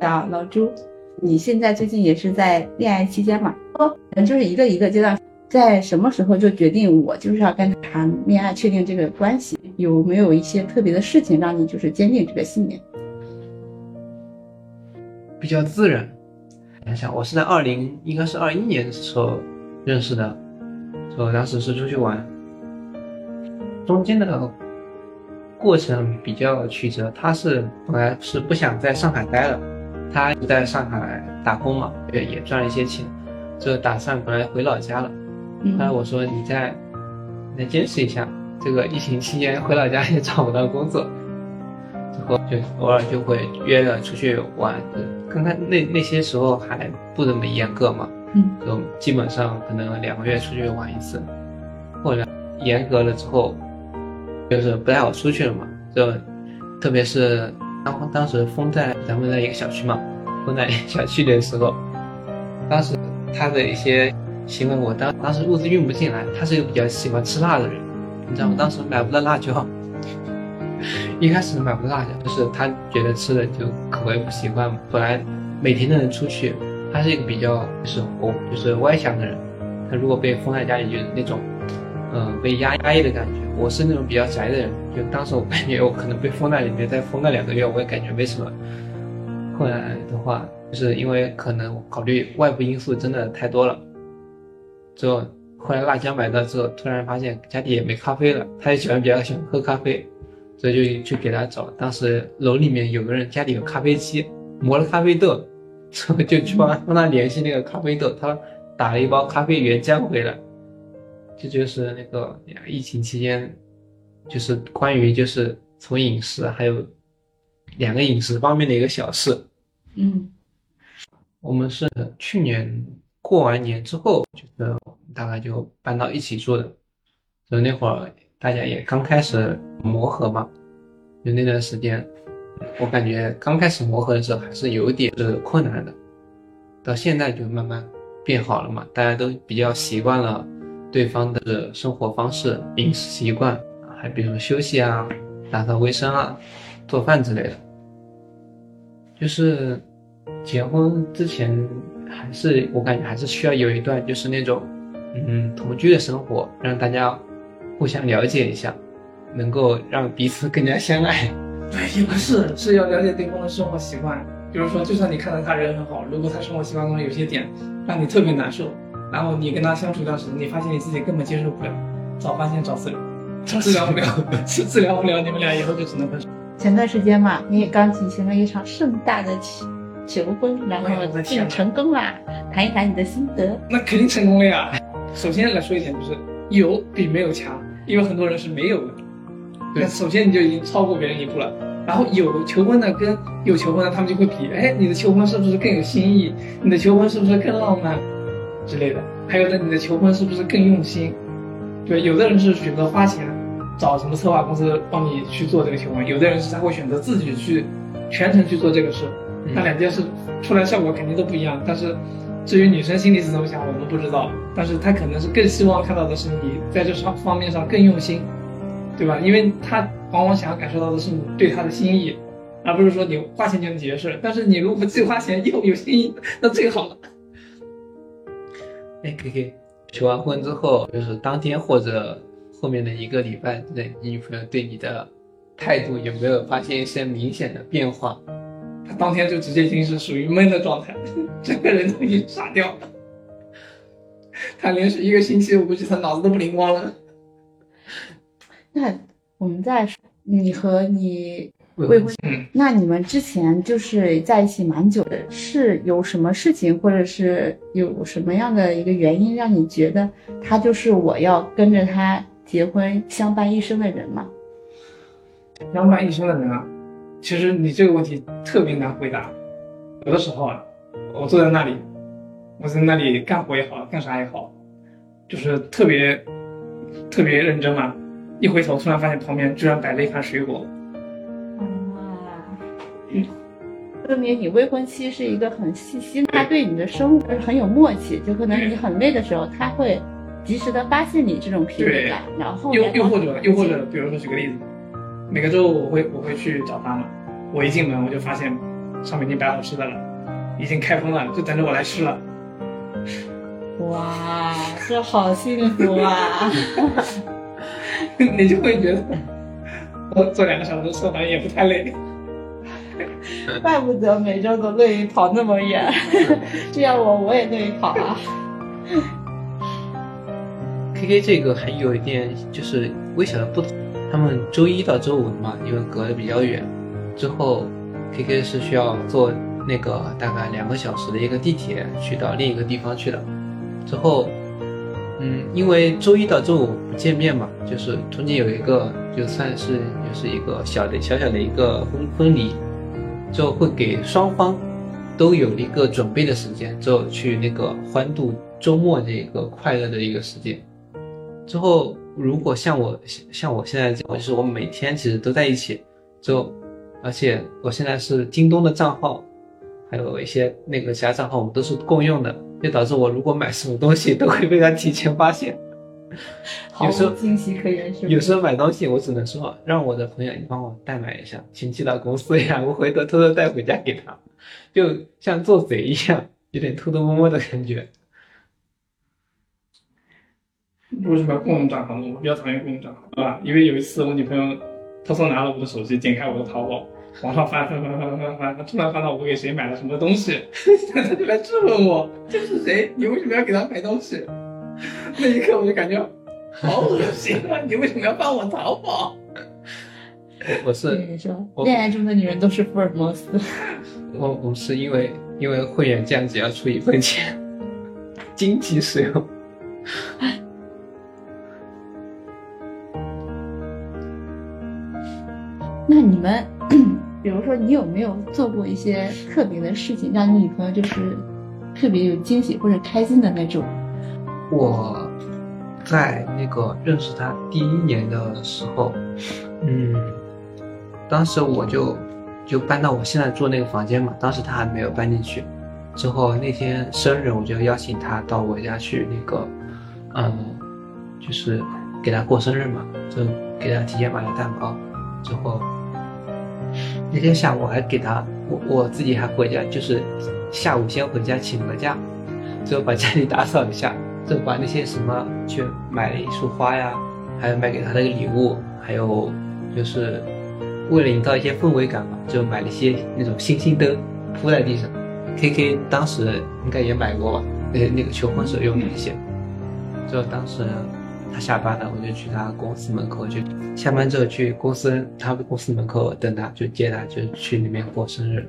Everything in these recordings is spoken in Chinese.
啊，老朱，你现在最近也是在恋爱期间嘛？哦，就是一个一个阶段，在什么时候就决定我就是要跟他谈恋爱，确定这个关系？有没有一些特别的事情让你就是坚定这个信念？比较自然。想想，我是在二零，应该是二一年的时候认识的，说当时是出去玩，中间的过程比较曲折。他是本来是不想在上海待了，他在上海打工嘛，也也赚了一些钱，就打算本来回老家了。后来我说你再再坚持一下，这个疫情期间回老家也找不到工作。之后就偶尔就会约着出去玩，刚刚那那些时候还不怎么严格嘛，嗯，就基本上可能两个月出去玩一次。后来严格了之后，就是不太好出去了嘛，就特别是当当时封在咱们的一个小区嘛，封在小区里的时候，当时他的一些行为，我当当时物资运不进来，他是一个比较喜欢吃辣的人，你知道吗？当时买不到辣椒。一开始买不到辣椒，就是他觉得吃的就口味不习惯嘛。本来每天都能出去，他是一个比较就是我就是外向的人。他如果被封在家里，就是那种，嗯，被压压抑的感觉。我是那种比较宅的人，就当时我感觉我可能被封在里面，再封个两个月，我也感觉没什么。后来的话，就是因为可能考虑外部因素真的太多了，之后后来辣椒买到之后，突然发现家里也没咖啡了。他也喜欢比较喜欢喝咖啡。所以就去给他找，当时楼里面有个人家里有咖啡机，磨了咖啡豆，之 后就去帮帮他联系那个咖啡豆，他打了一包咖啡原浆回来。这就是那个疫情期间，就是关于就是从饮食还有两个饮食方面的一个小事。嗯，我们是去年过完年之后，就是大概就搬到一起住的，所以那会儿。大家也刚开始磨合嘛，就那段时间，我感觉刚开始磨合的时候还是有点是困难的，到现在就慢慢变好了嘛，大家都比较习惯了对方的生活方式、饮食习惯，还比如说休息啊、打扫卫生啊、做饭之类的。就是结婚之前，还是我感觉还是需要有一段就是那种嗯同居的生活，让大家。互相了解一下，能够让彼此更加相爱。对，也不是，是要了解对方的生活习惯。比如说，就算你看到他人很好，如果他生活习惯中有些点让你特别难受，然后你跟他相处一段时间，你发现你自己根本接受不了，早发现早治疗，治疗不了，治 治疗不了，你们俩以后就只能分手。前段时间嘛，你也刚举行了一场盛大的求求婚，然后就成功啦。谈一谈你的心得。那肯定成功了呀。首先来说一点，就是有比没有强。因为很多人是没有的，对，首先你就已经超过别人一步了。然后有求婚的跟有求婚的，他们就会比，哎，你的求婚是不是更有新意？你的求婚是不是更浪漫之类的？还有呢，你的求婚是不是更用心？对，有的人是选择花钱找什么策划公司帮你去做这个求婚，有的人是他会选择自己去全程去做这个事。那两件事出来效果肯定都不一样，但是。至于女生心里是怎么想，我们不知道，但是她可能是更希望看到的是你在这方方面上更用心，对吧？因为她往往想要感受到的是你对她的心意，而不是说你花钱就能解决事。但是你如果既花钱又有心意，那最好了。哎，K K，求完婚之后，就是当天或者后面的一个礼拜内，你女朋友对你的态度有没有发现一些明显的变化？他当天就直接已经是属于闷的状态，整个人都已经傻掉了。他连续一个星期，我估计他脑子都不灵光了。那我们再说，你和你未婚，那你们之前就是在一起蛮久的，是有什么事情，或者是有什么样的一个原因，让你觉得他就是我要跟着他结婚相伴一生的人吗？相伴一生的人啊。其实你这个问题特别难回答。有的时候啊，我坐在那里，我在那里干活也好，干啥也好，就是特别特别认真嘛。一回头，突然发现旁边居然摆了一盘水果。说明你未婚妻是一个很细心，他对你的生活很有默契。就可能你很累的时候，他会及时的发现你这种疲惫感，然后又又或者又或者，比如说举个例子，每个周五我会我会去找他嘛。我一进门我就发现，上面已经摆好吃的了，已经开封了，就等着我来吃了。哇，这好幸福啊！你就会觉得，我坐两个小时车好像也不太累。怪不得每周都乐意跑那么远，这样我我也乐意跑啊。K K 这个还有一点就是微小的不同，他们周一到周五嘛，因为隔得比较远，之后 K K 是需要坐那个大概两个小时的一个地铁去到另一个地方去的。之后，嗯，因为周一到周五不见面嘛，就是中间有一个就算是就是一个小的小小的一个分分离，就会给双方都有一个准备的时间，之后去那个欢度周末这个快乐的一个时间。之后，如果像我像我现在这样，就是我每天其实都在一起，就而且我现在是京东的账号，还有一些那个其他账号，我们都是共用的，就导致我如果买什么东西都会被他提前发现。有时候惊喜可言，是有时候买东西我只能说让我的朋友你帮我代买一下，请寄到公司呀，我回头偷偷带回家给他，就像做贼一样，有点偷偷摸摸的感觉。为什么要共用账号呢？我比较讨厌共用账号，对吧？因为有一次我女朋友偷偷拿了我的手机，点开我的淘宝，往上翻翻翻翻翻翻，她突然翻到我给谁买了什么东西，她就来质问我这是谁？你为什么要给他买东西？那一刻我就感觉好恶心啊！你为什么要帮我淘宝？我是说，恋爱中的女人都是福尔摩斯。我我是因为因为会员这样子要出一份钱，经济使用。那你们，比如说，你有没有做过一些特别的事情，让你女朋友就是特别有惊喜或者开心的那种？我在那个认识他第一年的时候，嗯，当时我就就搬到我现在住那个房间嘛，当时他还没有搬进去。之后那天生日，我就邀请他到我家去，那个，嗯，就是给他过生日嘛，就给他提前买了蛋糕，之后。那天下午还给他，我我自己还回家，就是下午先回家请了假，之后把家里打扫一下，就把那些什么去买了一束花呀，还有买给他那个礼物，还有就是为了营造一些氛围感嘛，就买了些那种星星灯铺在地上。K K 当时应该也买过吧，那那个求婚时候用的那些，就当时。他下班了，我就去他公司门口去。下班之后去公司，他们公司门口等他，就接他，就去那边过生日。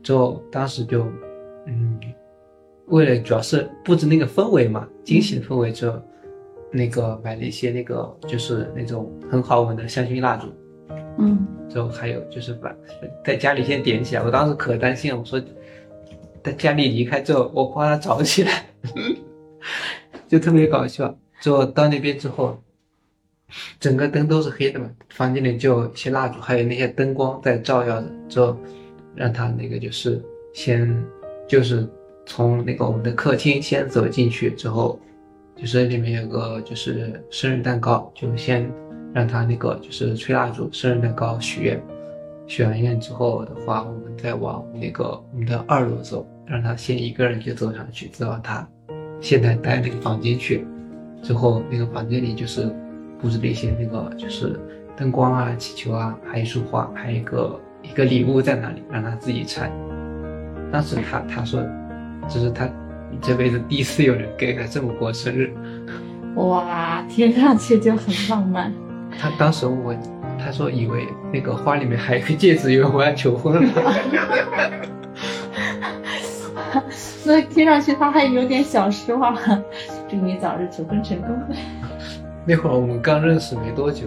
之后当时就，嗯，为了主要是布置那个氛围嘛，惊喜的氛围，就那个买了一些那个就是那种很好闻的香薰蜡烛。嗯。之后还有就是把在家里先点起来。我当时可担心了，我说在家里离开之后，我怕它着起来，就特别搞笑。之后到那边之后，整个灯都是黑的嘛，房间里就一些蜡烛，还有那些灯光在照耀着。之后让他那个就是先就是从那个我们的客厅先走进去，之后就是里面有个就是生日蛋糕，就先让他那个就是吹蜡烛，生日蛋糕许愿。许完愿之后的话，我们再往那个我们的二楼走，让他先一个人就走上去，走到他现在待那个房间去。之后那个房间里就是布置了一些那个就是灯光啊、气球啊，还有一束花，还有一个一个礼物在那里，让他自己拆。当时他他说，这是他这辈子第一次有人给他这么过生日。哇，听上去就很浪漫。他当时我他说以为那个花里面还有个戒指，以为我要求婚了。那听上去他还有点小失望。祝你早日求婚成功。那会儿我们刚认识没多久，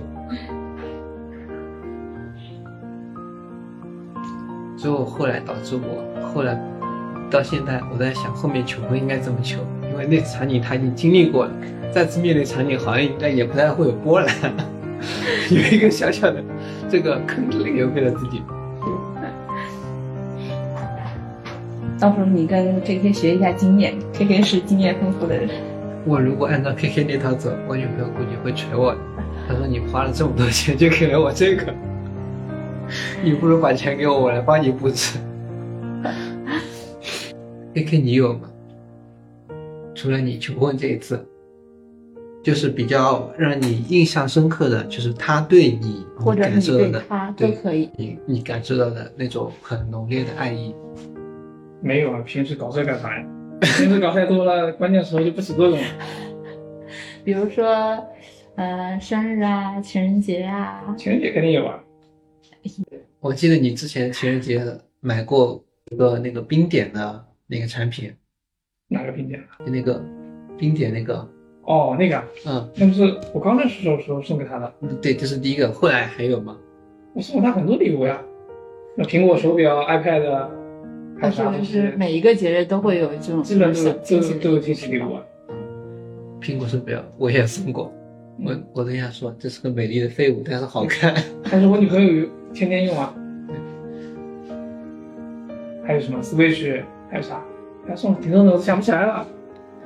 之后后来导致我后来到现在，我在想后面求婚应该怎么求，因为那场景他已经经历过了，再次面对场景好像应该也不太会有波澜，有一个小小的这个坑留给了自己。到时候你跟 K K 学一下经验，K K 是经验丰富的人。我如果按照 K K 那套走，我女朋友估计会捶我的。她说：“你花了这么多钱就给了我这个，你不如把钱给我，我来帮你布置。”，K K 你有吗？除了你求婚这一次，就是比较让你印象深刻的，就是他对你或者你对感受到的，他都可以。你你感受到的那种很浓烈的爱意。没有啊，平时搞这干啥呀？平时搞太多了，关键时候就不起作用了。比如说，呃，生日啊，情人节啊，情人节肯定有啊，我记得你之前情人节买过一个那个冰点的那个产品，哪个冰点啊？就那个冰点那个，哦，那个啊，嗯，那不是我刚认识的时候送给他的。对，这是第一个。后来还有吗？我送过他很多礼物呀，那苹果手表、iPad，还但是就有啥东西是，每一个节日都会有这种基本都有惊喜都有都有惊喜礼物啊。苹果手表我也送过，我我跟他说这是个美丽的废物，但是好看。但是我女朋友天天用啊。还有什么 Switch，还有啥？还送挺多的，我想不起来了。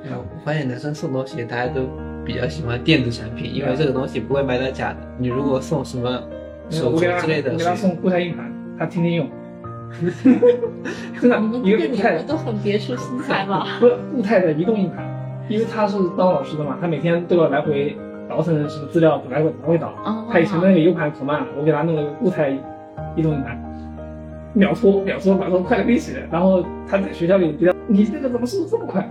哎，我发现男生送东西大家都比较喜欢电子产品，因为这个东西不会买到假的。你如果送什么手镯我给他之类的，我给他送固态硬盘，他天天用。真的你，们一个固态物都很别出心裁吧？不是固态的移动硬盘，因为他是当老师的嘛，他每天都要来回倒腾什么资料，来回来回倒。哦他以前的那个 U 盘可慢了，我给他弄了个固态移动硬盘，秒拖秒拖秒拖快的飞起。然后他在学校里比较，你这个怎么速度这么快？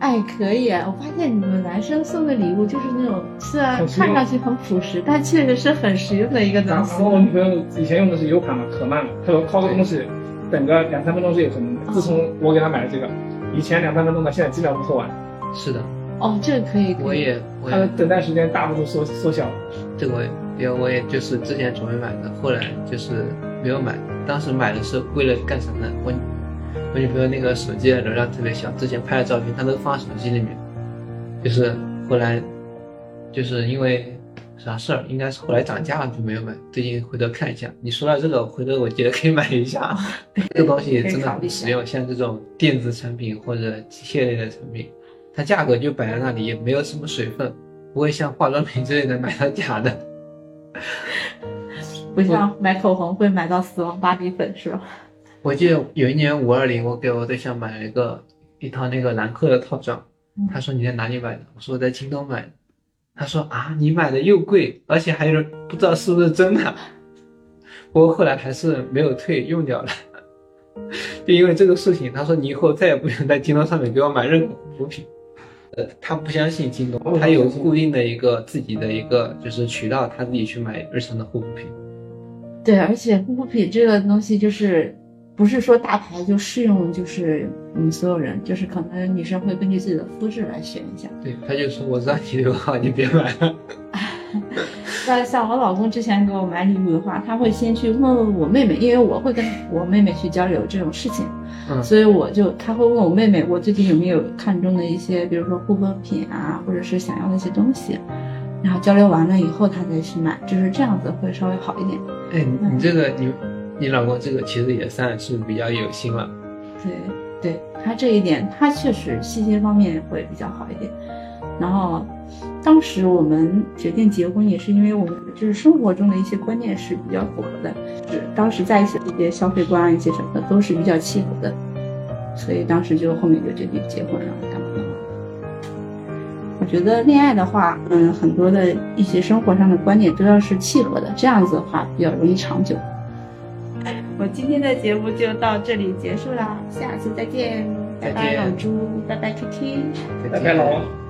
哎，可以啊！我发现你们男生送的礼物就是那种虽然看上去很朴实，但确实是很实用的一个东西然后。我女朋友以前用的是 U 盘嘛，可慢了，她说拷个东西等个两三分钟是有可能的。自从我给她买了这个，以前两三分钟的，现在几秒钟做完，是的，哦，这个可以，我也我她的等待时间大幅度缩缩小了。这个我也因为我也就是之前准备买的，后来就是没有买。当时买的是为了干什么呢？我我女朋友那个手机的容量特别小，之前拍的照片她都放手机里面，就是后来就是因为啥事儿，应该是后来涨价了就没有买。最近回头看一下，你说到这个，回头我觉得可以买一下。这个东西真的很实用，像这种电子产品或者机械类的产品，它价格就摆在那里，也没有什么水分，不会像化妆品之类的买到假的。不像买口红会买到死亡芭比粉是吧？我记得有一年五二零，我给我对象买了一个一套那个兰蔻的套装，他说你在哪里买的？我说我在京东买的。他说啊，你买的又贵，而且还有人不知道是不是真的。不过后来还是没有退，用掉了。就因为这个事情，他说你以后再也不用在京东上面给我买任何护肤品。呃，他不相信京东，他有固定的一个自己的一个就是渠道，他自己去买日常的护肤品。对，而且护肤品这个东西就是不是说大牌就适用，就是嗯所有人，就是可能女生会根据自己的肤质来选一下。对，他就说我让你留好，你别买了。那像我老公之前给我买礼物的话，他会先去问问我妹妹，因为我会跟我妹妹去交流这种事情，嗯所以我就他会问我妹妹，我最近有没有看中的一些，比如说护肤品啊，或者是想要的一些东西，然后交流完了以后，他再去买，就是这样子会稍微好一点。哎，你你这个你你老公这个其实也算是比较有心了。对，对他这一点，他确实细节方面会比较好一点。然后，当时我们决定结婚，也是因为我们就是生活中的一些观念是比较符合的，是当时在一起的一些消费观啊，一些什么的都是比较契合的，所以当时就后面就决定结婚了。我觉得恋爱的话，嗯，很多的一些生活上的观点都要是契合的，这样子的话比较容易长久。我今天的节目就到这里结束啦，下次再见，拜拜老朱，拜拜 K K。拜拜老王。